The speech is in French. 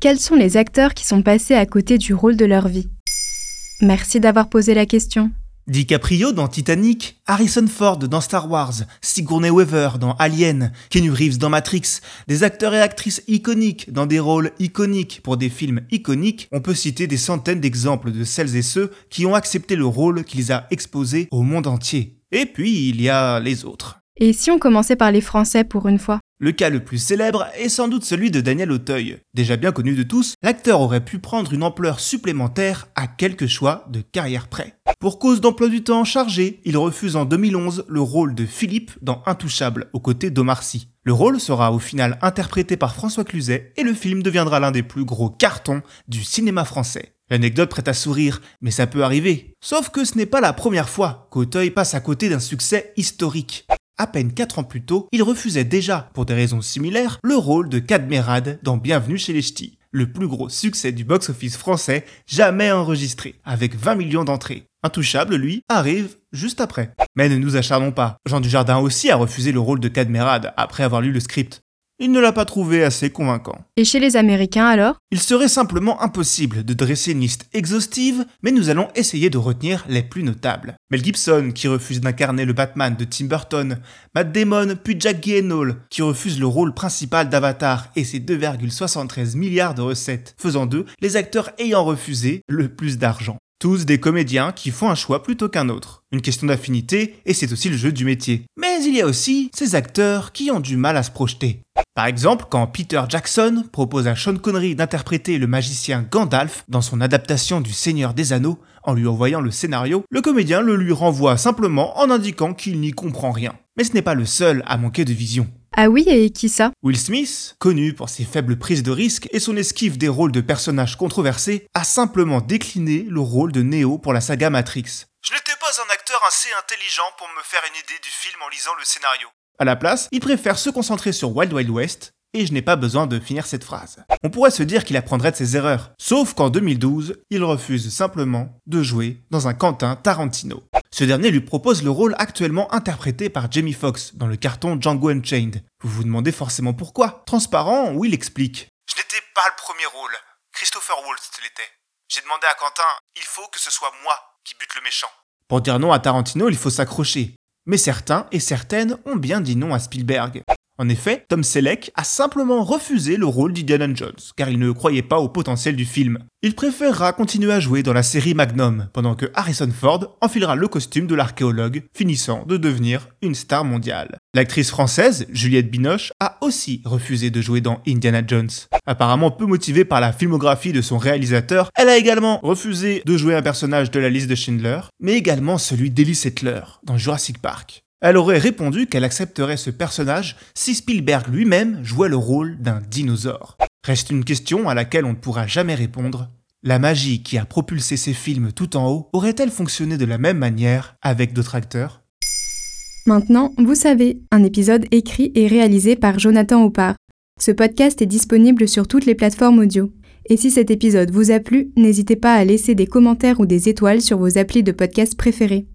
quels sont les acteurs qui sont passés à côté du rôle de leur vie? Merci d'avoir posé la question. DiCaprio dans Titanic, Harrison Ford dans Star Wars, Sigourney Weaver dans Alien, Kenny Reeves dans Matrix, des acteurs et actrices iconiques dans des rôles iconiques pour des films iconiques, on peut citer des centaines d'exemples de celles et ceux qui ont accepté le rôle qui les a exposés au monde entier. Et puis il y a les autres. Et si on commençait par les Français pour une fois? Le cas le plus célèbre est sans doute celui de Daniel Auteuil. Déjà bien connu de tous, l'acteur aurait pu prendre une ampleur supplémentaire à quelques choix de carrière près. Pour cause d'emploi du temps chargé, il refuse en 2011 le rôle de Philippe dans Intouchable, aux côtés d'Omar Sy. Le rôle sera au final interprété par François Cluzet et le film deviendra l'un des plus gros cartons du cinéma français. L'anecdote prête à sourire, mais ça peut arriver. Sauf que ce n'est pas la première fois qu'Auteuil passe à côté d'un succès historique à peine 4 ans plus tôt, il refusait déjà, pour des raisons similaires, le rôle de Cadmerade dans Bienvenue chez les Ch'tis, le plus gros succès du box-office français jamais enregistré, avec 20 millions d'entrées. Intouchable, lui, arrive juste après. Mais ne nous acharnons pas. Jean Dujardin aussi a refusé le rôle de Cadmerade après avoir lu le script il ne l'a pas trouvé assez convaincant. Et chez les Américains alors? Il serait simplement impossible de dresser une liste exhaustive, mais nous allons essayer de retenir les plus notables. Mel Gibson, qui refuse d'incarner le Batman de Tim Burton, Matt Damon, puis Jack Gyllenhaal, qui refuse le rôle principal d'Avatar et ses 2,73 milliards de recettes, faisant d'eux les acteurs ayant refusé le plus d'argent. Tous des comédiens qui font un choix plutôt qu'un autre. Une question d'affinité, et c'est aussi le jeu du métier. Mais il y a aussi ces acteurs qui ont du mal à se projeter. Par exemple, quand Peter Jackson propose à Sean Connery d'interpréter le magicien Gandalf dans son adaptation du Seigneur des Anneaux, en lui envoyant le scénario, le comédien le lui renvoie simplement en indiquant qu'il n'y comprend rien. Mais ce n'est pas le seul à manquer de vision. Ah oui, et qui ça? Will Smith, connu pour ses faibles prises de risque et son esquive des rôles de personnages controversés, a simplement décliné le rôle de Neo pour la saga Matrix. Je n'étais pas un acteur assez intelligent pour me faire une idée du film en lisant le scénario. À la place, il préfère se concentrer sur Wild Wild West, et je n'ai pas besoin de finir cette phrase. On pourrait se dire qu'il apprendrait de ses erreurs, sauf qu'en 2012, il refuse simplement de jouer dans un Quentin Tarantino. Ce dernier lui propose le rôle actuellement interprété par Jamie Foxx dans le carton Django Unchained. Vous vous demandez forcément pourquoi. Transparent, Will explique. Je n'étais pas le premier rôle. Christopher Waltz l'était. J'ai demandé à Quentin, il faut que ce soit moi qui bute le méchant. Pour dire non à Tarantino, il faut s'accrocher. Mais certains et certaines ont bien dit non à Spielberg. En effet, Tom Selleck a simplement refusé le rôle d'Indiana Jones, car il ne croyait pas au potentiel du film. Il préférera continuer à jouer dans la série Magnum, pendant que Harrison Ford enfilera le costume de l'archéologue, finissant de devenir une star mondiale. L'actrice française, Juliette Binoche, a aussi refusé de jouer dans Indiana Jones. Apparemment peu motivée par la filmographie de son réalisateur, elle a également refusé de jouer un personnage de la liste de Schindler, mais également celui d'Ellie Settler dans Jurassic Park. Elle aurait répondu qu'elle accepterait ce personnage si Spielberg lui-même jouait le rôle d'un dinosaure. Reste une question à laquelle on ne pourra jamais répondre. La magie qui a propulsé ces films tout en haut aurait-elle fonctionné de la même manière avec d'autres acteurs? Maintenant, vous savez, un épisode écrit et réalisé par Jonathan Oppard. Ce podcast est disponible sur toutes les plateformes audio. Et si cet épisode vous a plu, n'hésitez pas à laisser des commentaires ou des étoiles sur vos applis de podcast préférés.